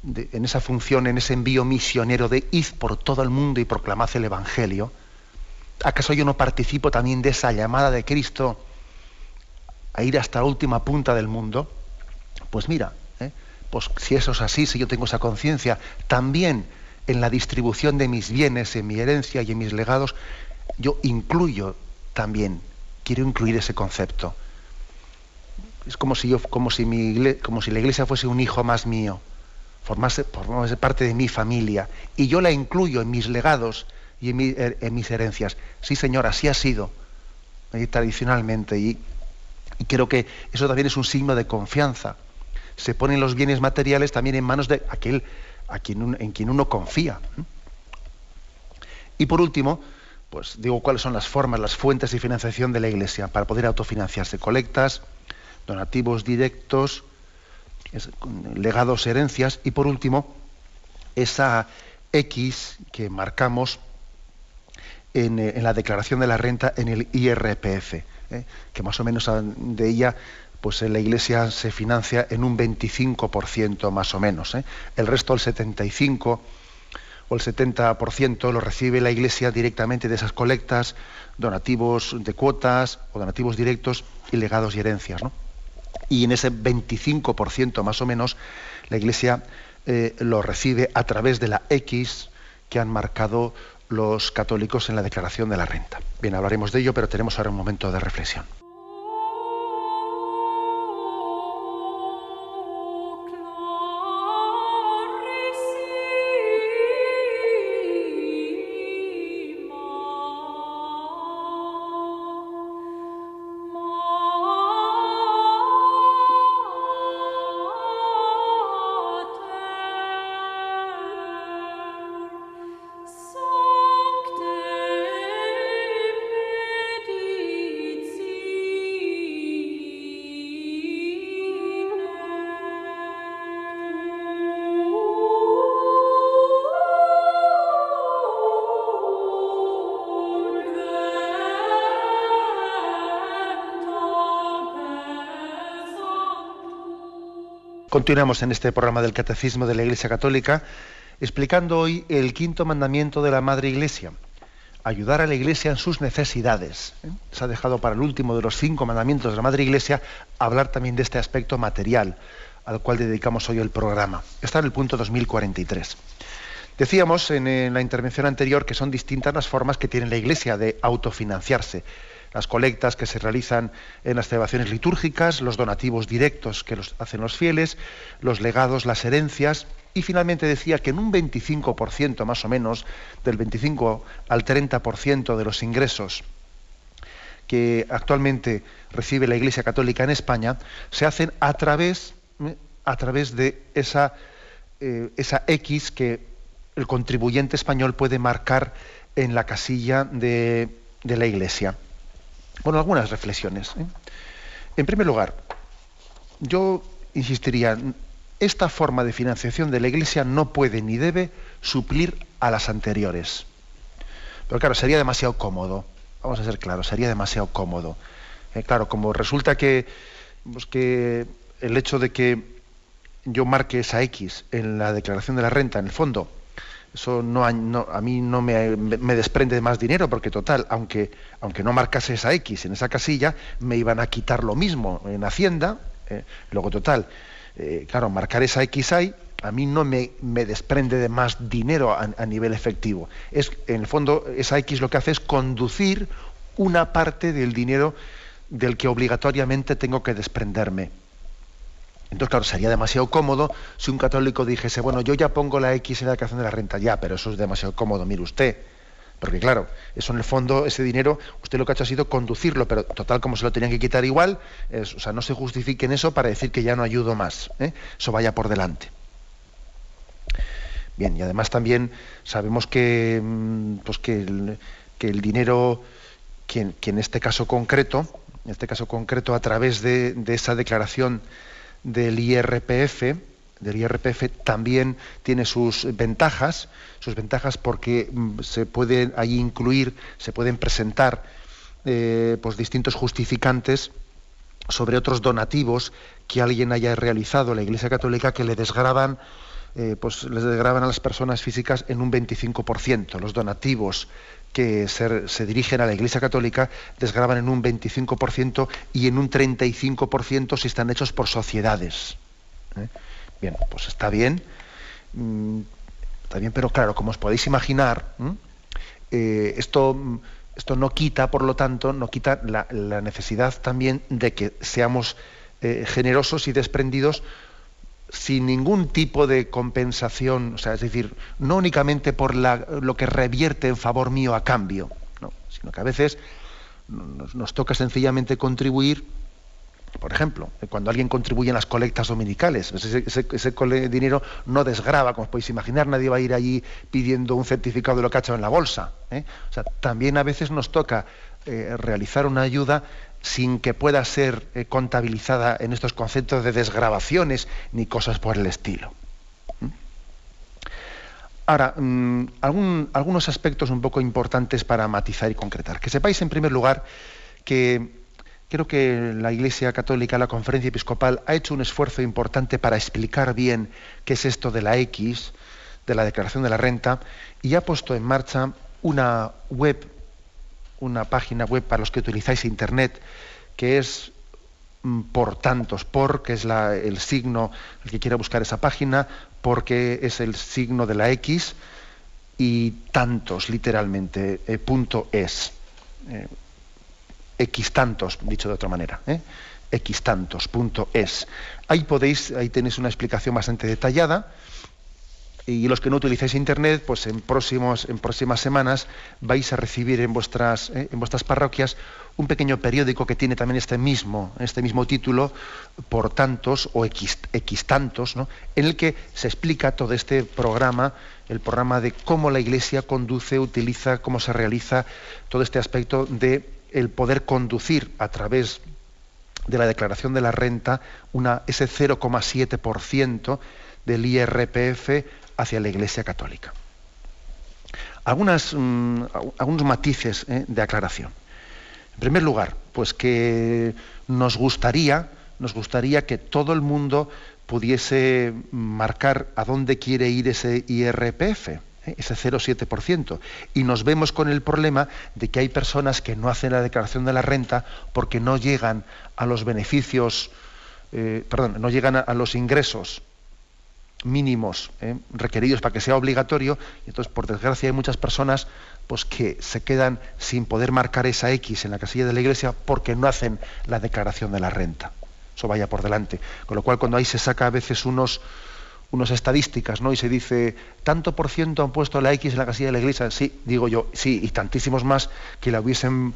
en esa función, en ese envío misionero de id por todo el mundo y proclamad el Evangelio? ¿Acaso yo no participo también de esa llamada de Cristo a ir hasta la última punta del mundo? Pues mira, pues si eso es así, si yo tengo esa conciencia, también en la distribución de mis bienes, en mi herencia y en mis legados, yo incluyo también, quiero incluir ese concepto. Es como si, yo, como si, la iglesia fuese un hijo más mío, formase, parte de mi familia, y yo la incluyo en mis legados y en, en mis herencias. Sí, Señor, así ha sido tradicionalmente, y creo que eso también es un signo de confianza se ponen los bienes materiales también en manos de aquel a quien en quien uno confía. Y por último, pues digo cuáles son las formas, las fuentes de financiación de la Iglesia para poder autofinanciarse. Colectas, donativos directos, legados, herencias y por último, esa X que marcamos en, eh, la declaración de la renta en el IRPF, ¿eh? que más o menos de ella pues la Iglesia se financia en un 25% más o menos. ¿eh? El resto, el 75% o el 70%, lo recibe la Iglesia directamente de esas colectas, donativos de cuotas o donativos directos y legados y herencias. Y en ese 25% más o menos, la Iglesia eh, lo recibe a través de la X que han marcado los católicos en la declaración de la renta. Bien, hablaremos de ello, pero tenemos ahora un momento de reflexión. Continuamos en este programa del Catecismo de la Iglesia Católica explicando hoy el quinto mandamiento de la Madre Iglesia, ayudar a la Iglesia en sus necesidades. ¿eh? Se ha dejado para el último de los cinco mandamientos de la Madre Iglesia hablar también de este aspecto material al cual dedicamos hoy el programa. Está en el punto 2043. Decíamos en la intervención anterior que son distintas las formas que tiene la Iglesia de autofinanciarse las colectas que se realizan en las celebraciones litúrgicas, los donativos directos que los hacen los fieles, los legados, las herencias, y finalmente decía que en un 25% más o menos, del 25 al 30% de los ingresos que actualmente recibe la Iglesia Católica en España, se hacen a través, a través de esa, eh, esa X que el contribuyente español puede marcar en la casilla de, de la Iglesia. Bueno, algunas reflexiones. ¿eh? En primer lugar, yo insistiría, esta forma de financiación de la Iglesia no puede ni debe suplir a las anteriores. Pero claro, sería demasiado cómodo. Vamos a ser claros, sería demasiado cómodo. Eh, claro, como resulta que, pues que el hecho de que yo marque esa X en la declaración de la renta, en el fondo, eso no, a mí no me, desprende más dinero porque total, aunque, aunque no marcase esa X en esa casilla, me iban a quitar lo mismo en Hacienda. Eh, luego total, eh, claro, marcar esa X ahí a mí no me, desprende de más dinero a, a, nivel efectivo. Es, en el fondo, esa X lo que hace es conducir una parte del dinero del que obligatoriamente tengo que desprenderme. Entonces, claro, sería demasiado cómodo si un católico dijese, bueno, yo ya pongo la X en la declaración de la renta, ya, pero eso es demasiado cómodo, mire usted. Porque claro, eso en el fondo, ese dinero, usted lo que ha hecho ha sido conducirlo, pero total, como se lo tenían que quitar igual, o sea, no se justifique en eso para decir que ya no ayudo más. ¿eh? Eso vaya por delante. Bien, y además también sabemos que, mm, pues que, el, dinero, que, en este caso concreto, en este caso concreto, a través de esa declaración del IRPF, del IRPF también tiene sus ventajas, sus ventajas porque mm, se pueden ahí incluir, se pueden presentar eh, pues distintos justificantes sobre otros donativos que alguien haya realizado la Iglesia Católica que le desgraban eh, pues les desgraban a las personas físicas en un 25%. Los donativos que se, dirigen a la Iglesia Católica desgraban en un 25% y en un 35% si están hechos por sociedades. ¿eh? Bien, pues está bien, mm, está bien, pero claro, como os podéis imaginar, eh, esto, esto no quita, por lo tanto, no quita la, necesidad también de que seamos eh, generosos y desprendidos sin ningún tipo de compensación, o sea, es decir, no únicamente por lo que revierte en favor mío a cambio, sino que a veces nos toca sencillamente contribuir por ejemplo, cuando alguien contribuye en las colectas dominicales, pues ese, dinero no desgraba, como os podéis imaginar, nadie va a ir allí pidiendo un certificado de lo que ha hecho en la bolsa. ¿eh? O sea, también a veces nos toca eh, realizar una ayuda sin que pueda ser eh, contabilizada en estos conceptos de desgrabaciones ni cosas por el estilo. Ahora, mm, algunos aspectos un poco importantes para matizar y concretar. Que sepáis, en primer lugar, que Creo que la Iglesia Católica, la Conferencia Episcopal, ha hecho un esfuerzo importante para explicar bien qué es esto de la X, de la declaración de la renta, y ha puesto en marcha una web, una página web para los que utilizáis Internet, que es mm, por tantos, por, que es el signo, el que quiera buscar esa página, porque es el signo de la X, y tantos, literalmente, eh, punto es. Eh, X tantos, dicho de otra manera, ¿eh? xtantos.es. Ahí podéis, ahí tenéis una explicación bastante detallada. Y los que no utilizáis internet, pues en próximos, en próximas semanas vais a recibir en vuestras, ¿eh? en vuestras parroquias un pequeño periódico que tiene también este mismo, este mismo título, por tantos o x, tantos, ¿no? en el que se explica todo este programa, el programa de cómo la Iglesia conduce, utiliza, cómo se realiza todo este aspecto de el poder conducir a través de la declaración de la renta ese 0,7% del IRPF hacia la Iglesia Católica. Mm, algunos matices eh, de aclaración. En primer lugar, pues que nos gustaría, nos gustaría que todo el mundo pudiese marcar a dónde quiere ir ese IRPF ¿eh? ese 0,7%. Y nos vemos con el problema de que hay personas que no hacen la declaración de la renta porque no llegan a los beneficios, eh, perdón, no llegan a, los ingresos mínimos ¿eh? requeridos para que sea obligatorio. Y entonces, por desgracia, hay muchas personas pues, que se quedan sin poder marcar esa X en la casilla de la iglesia porque no hacen la declaración de la renta. Eso vaya por delante. Con lo cual, cuando ahí se saca a veces unos unas estadísticas, ¿no? Y se dice, tanto por ciento han puesto la X en la casilla de la iglesia. Sí, digo yo, sí, y tantísimos más que la hubiesen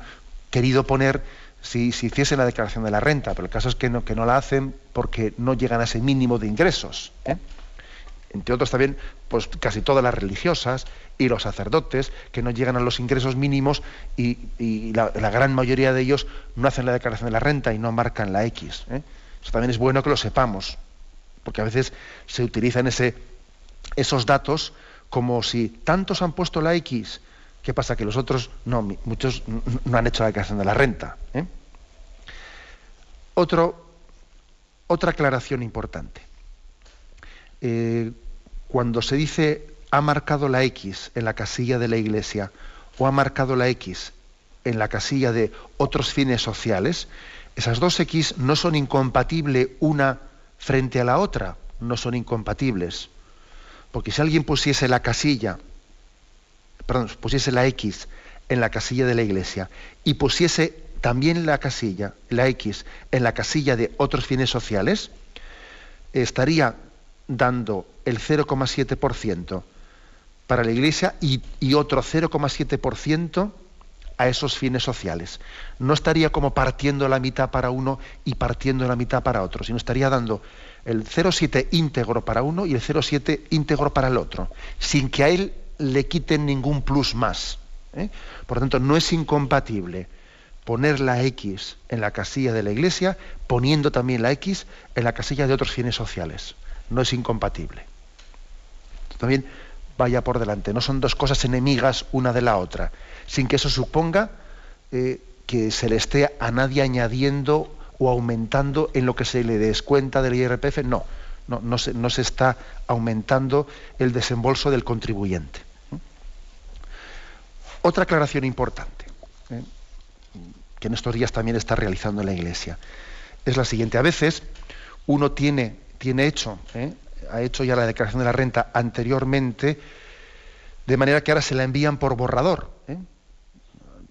querido poner si, si hiciesen la declaración de la renta. Pero el caso es que no, que no la hacen porque no llegan a ese mínimo de ingresos. ¿eh? Entre otros también, pues casi todas las religiosas y los sacerdotes que no llegan a los ingresos mínimos y, la, gran mayoría de ellos no hacen la declaración de la renta y no marcan la X. ¿eh? Eso también es bueno que lo sepamos porque a veces se utilizan ese, esos datos como si tantos han puesto la X, ¿qué pasa? Que los otros no, muchos no han hecho la declaración de la renta. ¿eh? Otro, otra aclaración importante. Eh, cuando se dice ha marcado la X en la casilla de la iglesia o ha marcado la X en la casilla de otros fines sociales, esas dos X no son incompatibles una frente a la otra no son incompatibles. Porque si alguien pusiese la casilla, perdón, pusiese la X en la casilla de la iglesia y pusiese también la casilla, la X, en la casilla de otros fines sociales, estaría dando el 0,7% para la Iglesia y, otro 0,7% a esos fines sociales. No estaría como partiendo la mitad para uno y partiendo la mitad para otro, sino estaría dando el 0,7 íntegro para uno y el 0,7 íntegro para el otro, sin que a él le quiten ningún plus más. ¿eh? Por lo tanto, no es incompatible poner la X en la casilla de la Iglesia, poniendo también la X en la casilla de otros fines sociales. No es incompatible. también vaya por delante. No son dos cosas enemigas una de la otra, sin que eso suponga eh, que se le esté a nadie añadiendo o aumentando en lo que se le descuenta del IRPF. No, no, no, se, no se está aumentando el desembolso del contribuyente. Otra aclaración importante, ¿eh? que en estos días también está realizando la Iglesia, es la siguiente. A veces uno tiene, tiene hecho, ¿eh? ha hecho ya la declaración de la renta anteriormente, de manera que ahora se la envían por borrador. ¿eh?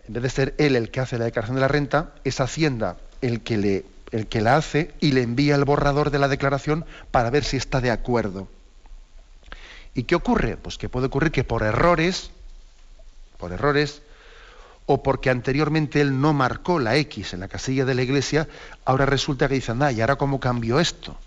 En vez de ser él el que hace la declaración de la renta, es Hacienda el que, le, el que la hace y le envía el borrador de la declaración para ver si está de acuerdo. ¿Y qué ocurre? Pues que puede ocurrir que por errores, por errores, o porque anteriormente él no marcó la X en la casilla de la iglesia, ahora resulta que dicen, ah, ¿y ahora cómo cambió esto?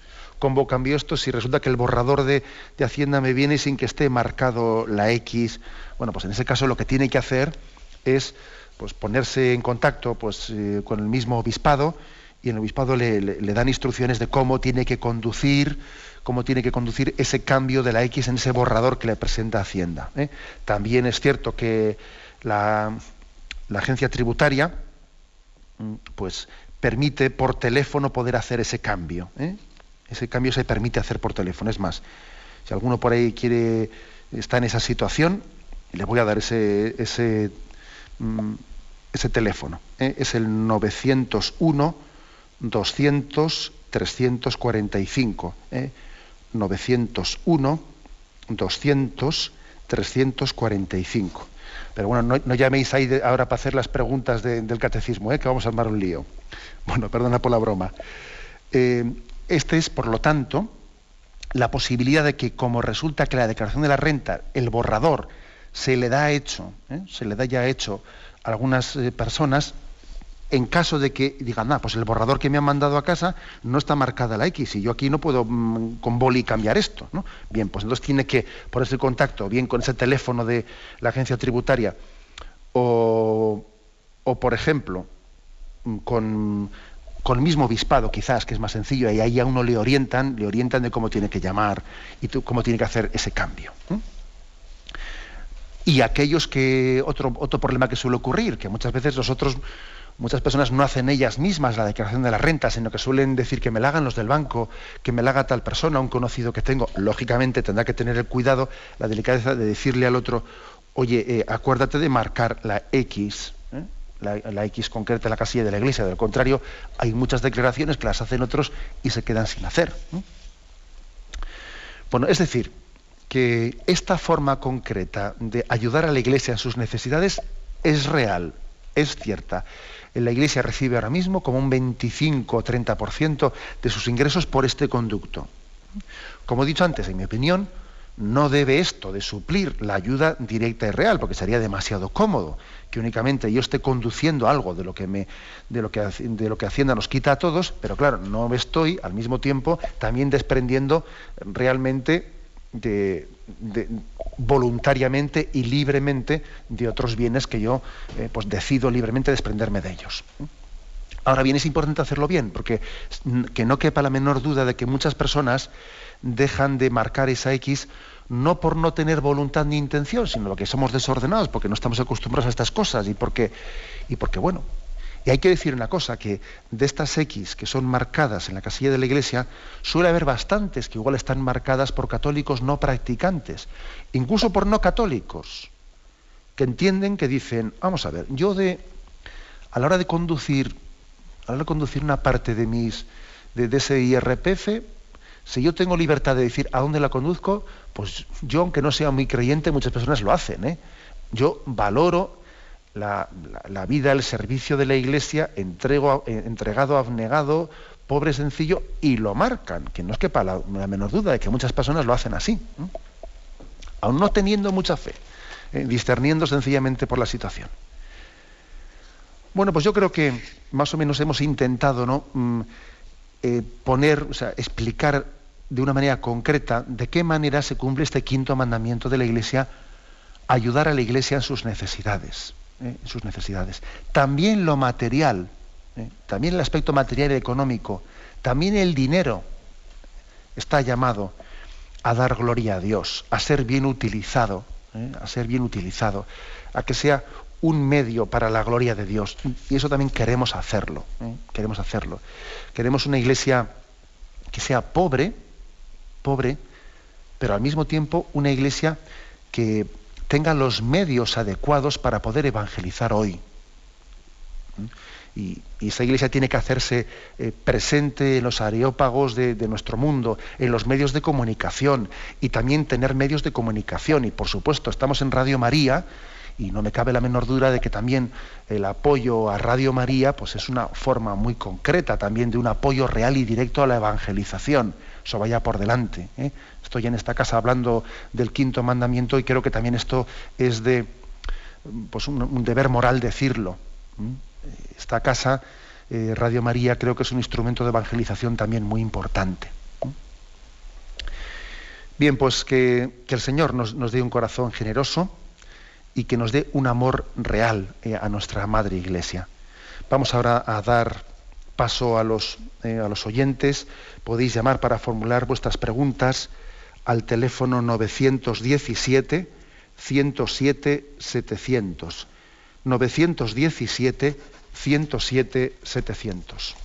¿Cómo cambió esto si resulta que el borrador de, Hacienda me viene sin que esté marcado la X? Bueno, pues en ese caso lo que tiene que hacer es pues, ponerse en contacto pues, eh, con el mismo obispado y en el obispado le, dan instrucciones de cómo tiene que conducir, cómo tiene que conducir ese cambio de la X en ese borrador que le presenta Hacienda. ¿eh? También es cierto que la, agencia tributaria mm, pues permite por teléfono poder hacer ese cambio. ¿eh? Ese cambio se permite hacer por teléfono. Es más, si alguno por ahí quiere está en esa situación, le voy a dar ese, ese, mm, ese teléfono. ¿eh? Es el 901 200 345. 901 200 345. Pero bueno, no, llaméis ahí ahora para hacer las preguntas del catecismo, ¿eh? que vamos a armar un lío. Bueno, perdona por la broma. Eh, este es, por lo tanto, la posibilidad de que, como resulta que la declaración de la renta, el borrador, se le da hecho, ¿eh? se le da ya hecho a algunas personas, en caso de que digan, ah, pues el borrador que me han mandado a casa no está marcada la X y yo aquí no puedo mm, con boli cambiar esto. ¿no? Bien, pues entonces tiene que ponerse en contacto bien con ese teléfono de la agencia tributaria o, por ejemplo, mm, con, con, el mismo obispado quizás, que es más sencillo, y ahí a uno le orientan, le orientan de cómo tiene que llamar y cómo tiene que hacer ese cambio. Y aquellos que, otro, otro problema que suele ocurrir, que muchas veces nosotros Muchas personas no hacen ellas mismas la declaración de la renta, sino que suelen decir que me la hagan los del banco, que me la haga tal persona, un conocido que tengo. Lógicamente tendrá que tener el cuidado, la delicadeza de decirle al otro, oye, eh, acuérdate de marcar la X, la, X concreta la casilla de la iglesia. Del contrario, hay muchas declaraciones que las hacen otros y se quedan sin hacer. Bueno, es decir, que esta forma concreta de ayudar a la iglesia en sus necesidades es real, es cierta la Iglesia recibe ahora mismo como un 25 o 30% de sus ingresos por este conducto. Como he dicho antes, en mi opinión, no debe esto de suplir la ayuda directa y real, porque sería demasiado cómodo que únicamente yo esté conduciendo algo de lo que me, de lo que, de Hacienda nos quita a todos, pero claro, no me estoy al mismo tiempo también desprendiendo realmente de, voluntariamente y libremente de otros bienes que yo eh, pues decido libremente desprenderme de ellos. Ahora bien, es importante hacerlo bien, porque que no quepa la menor duda de que muchas personas dejan de marcar esa X no por no tener voluntad ni intención, sino porque somos desordenados, porque no estamos acostumbrados a estas cosas y porque, y porque bueno, y hay que decir una cosa, que de estas X que son marcadas en la casilla de la iglesia, suele haber bastantes que igual están marcadas por católicos no practicantes, incluso por no católicos, que entienden que dicen, vamos a ver, yo de, a la hora de conducir, a la hora de conducir una parte de mis, de, de ese IRPF, si yo tengo libertad de decir a dónde la conduzco, pues yo, aunque no sea muy creyente, muchas personas lo hacen. ¿eh? Yo valoro la, vida, el servicio de la Iglesia entrego, eh, entregado, abnegado pobre, sencillo, y lo marcan, que no es que para la, menor duda de que muchas personas lo hacen así, aún no teniendo mucha fe, eh, discerniendo sencillamente por la situación. Bueno, pues yo creo que más o menos hemos intentado ¿no? Mm, eh, poner, o sea, explicar de una manera concreta de qué manera se cumple este quinto mandamiento de la Iglesia, ayudar a la Iglesia en sus necesidades, ¿eh? en sus necesidades. También lo material, ¿eh? también el aspecto material y económico, también el dinero está llamado a dar gloria a Dios, a ser bien utilizado, ¿eh? a ser bien utilizado, a que sea un medio para la gloria de Dios. Y eso también queremos hacerlo, queremos hacerlo. Queremos una iglesia que sea pobre, pobre, pero al mismo tiempo una iglesia que tenga los medios adecuados para poder evangelizar hoy. Y, esa iglesia tiene que hacerse eh, presente en los areópagos de, nuestro mundo, en los medios de comunicación y también tener medios de comunicación. Y por supuesto, estamos en Radio María y no me cabe la menor duda de que también el apoyo a Radio María pues es una forma muy concreta también de un apoyo real y directo a la evangelización. Eso vaya por delante. ¿eh? Estoy en esta casa hablando del quinto mandamiento y creo que también esto es de pues un, deber moral decirlo. Esta casa, eh, Radio María, creo que es un instrumento de evangelización también muy importante. Bien, pues que, el Señor nos dé un corazón generoso y que nos dé un amor real eh, a nuestra Madre Iglesia. Vamos ahora a dar paso a los, eh, a los oyentes. Podéis llamar para formular vuestras preguntas al teléfono 917 107 700. 917 107 700.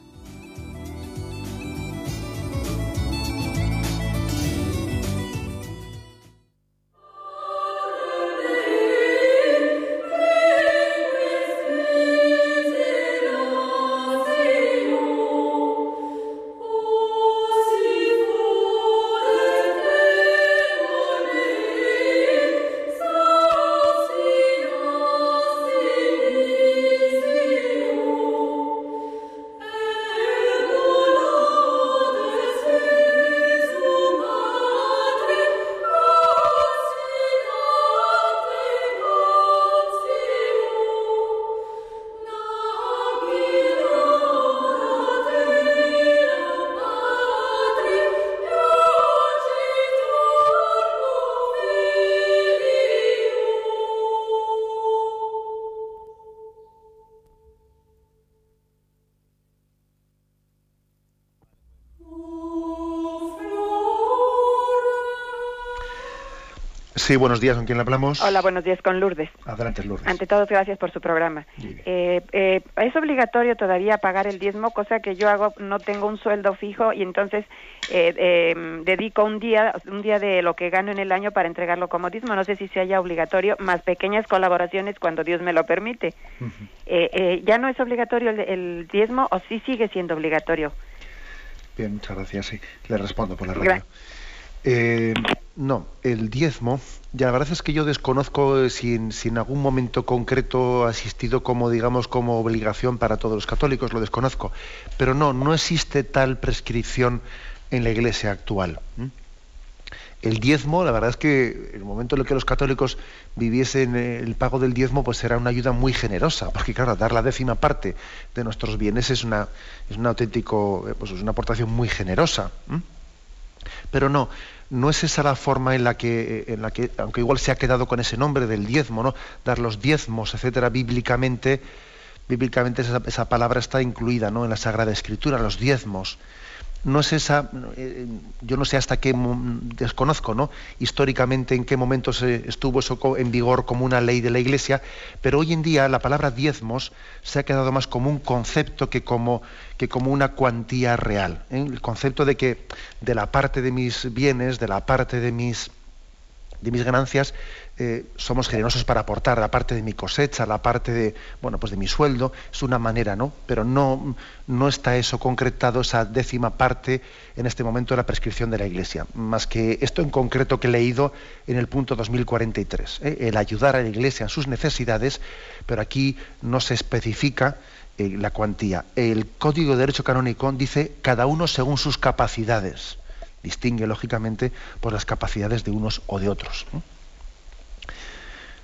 Sí, buenos días, ¿con quién hablamos? Hola, buenos días, con Lourdes. Adelante, Lourdes. Ante todo, gracias por su programa. Eh, eh, es obligatorio todavía pagar el diezmo, cosa que yo hago, no tengo un sueldo fijo y entonces eh, dedico un día, un día de lo que gano en el año para entregarlo como diezmo. No sé si se haya obligatorio, más pequeñas colaboraciones cuando Dios me lo permite. ¿Ya no es obligatorio el, diezmo o sí sigue siendo obligatorio? Bien, muchas gracias. Sí, le respondo por la radio. Eh, no, el diezmo, ya la verdad es que yo desconozco si en, algún momento concreto ha existido como, digamos, como obligación para todos los católicos, lo desconozco. Pero no, no existe tal prescripción en la iglesia actual. el diezmo, la verdad es que el momento en el que los católicos viviesen el pago del diezmo, pues era una ayuda muy generosa, porque claro, dar la décima parte de nuestros bienes es una, es un auténtico, eh, pues es una aportación muy generosa. Pero no, no es esa la forma en la que, en la que, aunque igual se ha quedado con ese nombre del diezmo, ¿no? Dar los diezmos, etcétera, bíblicamente, bíblicamente esa, esa palabra está incluida, ¿no? En la Sagrada Escritura, los diezmos no es esa, eh, yo no sé hasta qué, desconozco, ¿no? Históricamente en qué momento se estuvo eso en vigor como una ley de la Iglesia, pero hoy en día la palabra diezmos se ha quedado más como un concepto que como, que como una cuantía real. ¿eh? El concepto de que de la parte de mis bienes, de la parte de mis, de mis ganancias, eh, somos generosos para aportar la parte de mi cosecha, la parte de, bueno, pues de mi sueldo, es una manera, ¿no? Pero no, no está eso concretado, esa décima parte en este momento de la prescripción de la Iglesia, más que esto en concreto que he leído en el punto 2043, ¿eh? el ayudar a la Iglesia en sus necesidades, pero aquí no se especifica eh, la cuantía. El Código de Derecho Canónico dice cada uno según sus capacidades. Distingue, lógicamente, por las capacidades de unos o de otros.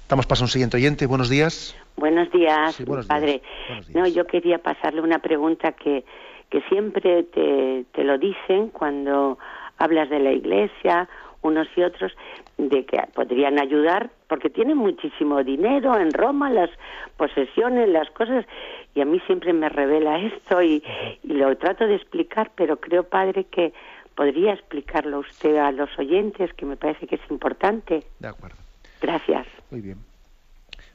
Damos paso a un siguiente oyente. Buenos días. Buenos días, padre. No, yo quería pasarle una pregunta que, que siempre te, te lo dicen cuando hablas de la iglesia, unos y otros, de que podrían ayudar, porque tienen muchísimo dinero en Roma, las posesiones, las cosas, y a mí siempre me revela esto y, y lo trato de explicar, pero creo, padre, que podría explicarlo usted a los oyentes, que me parece que es importante. De acuerdo. Gracias. Muy bien.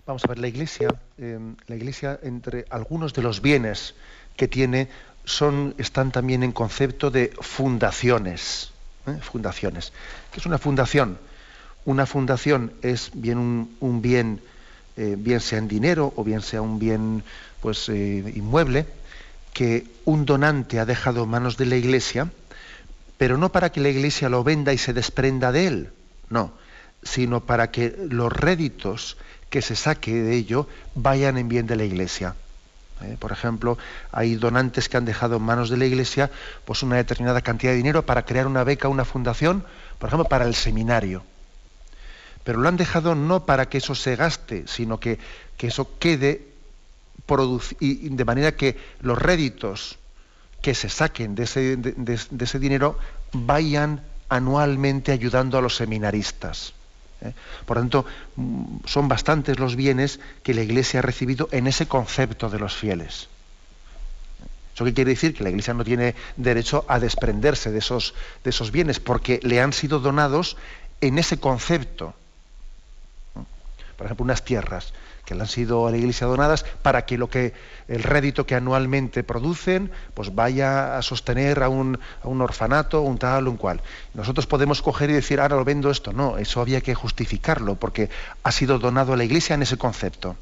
Vamos a ver, la Iglesia, em, la Iglesia entre algunos de los bienes que tiene son, están también en concepto de fundaciones. ¿eh? Fundaciones. ¿Qué es una fundación? Una fundación es bien un, bien, eh, bien sea en dinero o bien sea un bien pues, eh, inmueble, que un donante ha dejado en manos de la Iglesia, pero no para que la Iglesia lo venda y se desprenda de él, no, sino para que los réditos que se saque de ello vayan en bien de la Iglesia. ¿eh? Por ejemplo, hay donantes que han dejado en manos de la Iglesia pues una determinada cantidad de dinero para crear una beca, una fundación, por ejemplo, para el seminario. Pero lo han dejado no para que eso se gaste, sino que, que eso quede y de manera que los réditos que se saquen de ese, de ese dinero vayan anualmente ayudando a los seminaristas. ¿Eh? Por tanto, son bastantes los bienes que la Iglesia ha recibido en ese concepto de los fieles. ¿Eso qué quiere decir? Que la Iglesia no tiene derecho a desprenderse de esos, de esos bienes porque le han sido donados en ese concepto. Por ejemplo, unas tierras que le han sido a la Iglesia donadas para que lo que el rédito que anualmente producen pues vaya a sostener a un, a un orfanato, un tal, un cual. Nosotros podemos coger y decir, ahora lo vendo esto. No, eso había que justificarlo porque ha sido donado a la Iglesia en ese concepto.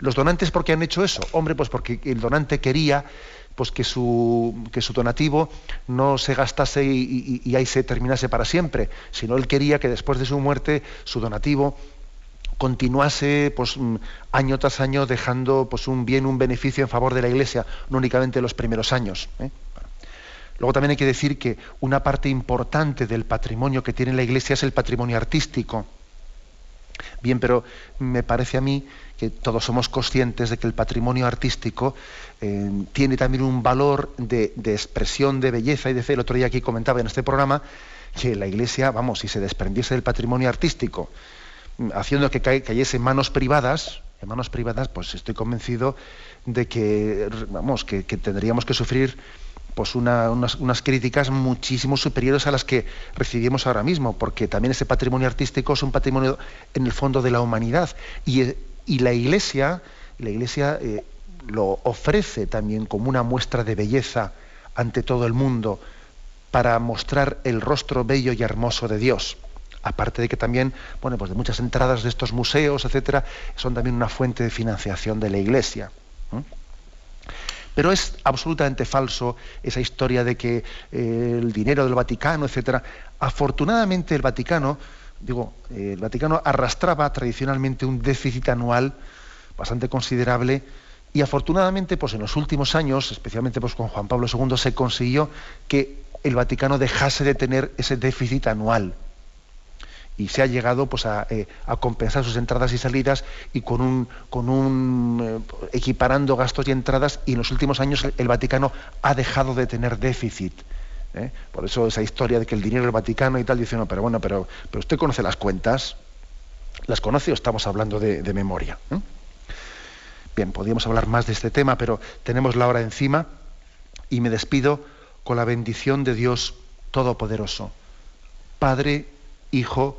¿Los donantes por qué han hecho eso? Hombre, pues porque el donante quería pues que su, que su donativo no se gastase y, y, ahí se terminase para siempre, sino él quería que después de su muerte su donativo continuase pues, mm, año tras año dejando pues, un bien, un beneficio en favor de la Iglesia, no únicamente los primeros años. ¿eh? Luego también hay que decir que una parte importante del patrimonio que tiene la Iglesia es el patrimonio artístico. Bien, pero me parece a mí que todos somos conscientes de que el patrimonio artístico eh, tiene también un valor de, de, expresión de belleza y de fe. El otro día aquí comentaba en este programa que la Iglesia, vamos, si se desprendiese del patrimonio artístico, haciendo que cayese en manos privadas, en manos privadas, pues estoy convencido de que, vamos, que, tendríamos que sufrir pues unas, críticas muchísimo superiores a las que recibimos ahora mismo, porque también ese patrimonio artístico es un patrimonio en el fondo de la humanidad. Y, la Iglesia, la Iglesia eh, lo ofrece también como una muestra de belleza ante todo el mundo para mostrar el rostro bello y hermoso de Dios aparte de que también, bueno, pues de muchas entradas de estos museos, etcétera, son también una fuente de financiación de la Iglesia. Pero es absolutamente falso esa historia de que eh, el dinero del Vaticano, etcétera. Afortunadamente el Vaticano, digo, eh, el Vaticano arrastraba tradicionalmente un déficit anual bastante considerable y afortunadamente, pues en los últimos años, especialmente pues con Juan Pablo II, se consiguió que el Vaticano dejase de tener ese déficit anual y se ha llegado pues eh, a, compensar sus entradas y salidas y con un eh, equiparando gastos y entradas y en los últimos años el, Vaticano ha dejado de tener déficit ¿eh? por eso esa historia de que el dinero del Vaticano y tal dice no pero bueno pero pero usted conoce las cuentas las conoce o estamos hablando de, de memoria bien podríamos hablar más de este tema pero tenemos la hora encima y me despido con la bendición de Dios todopoderoso Padre Hijo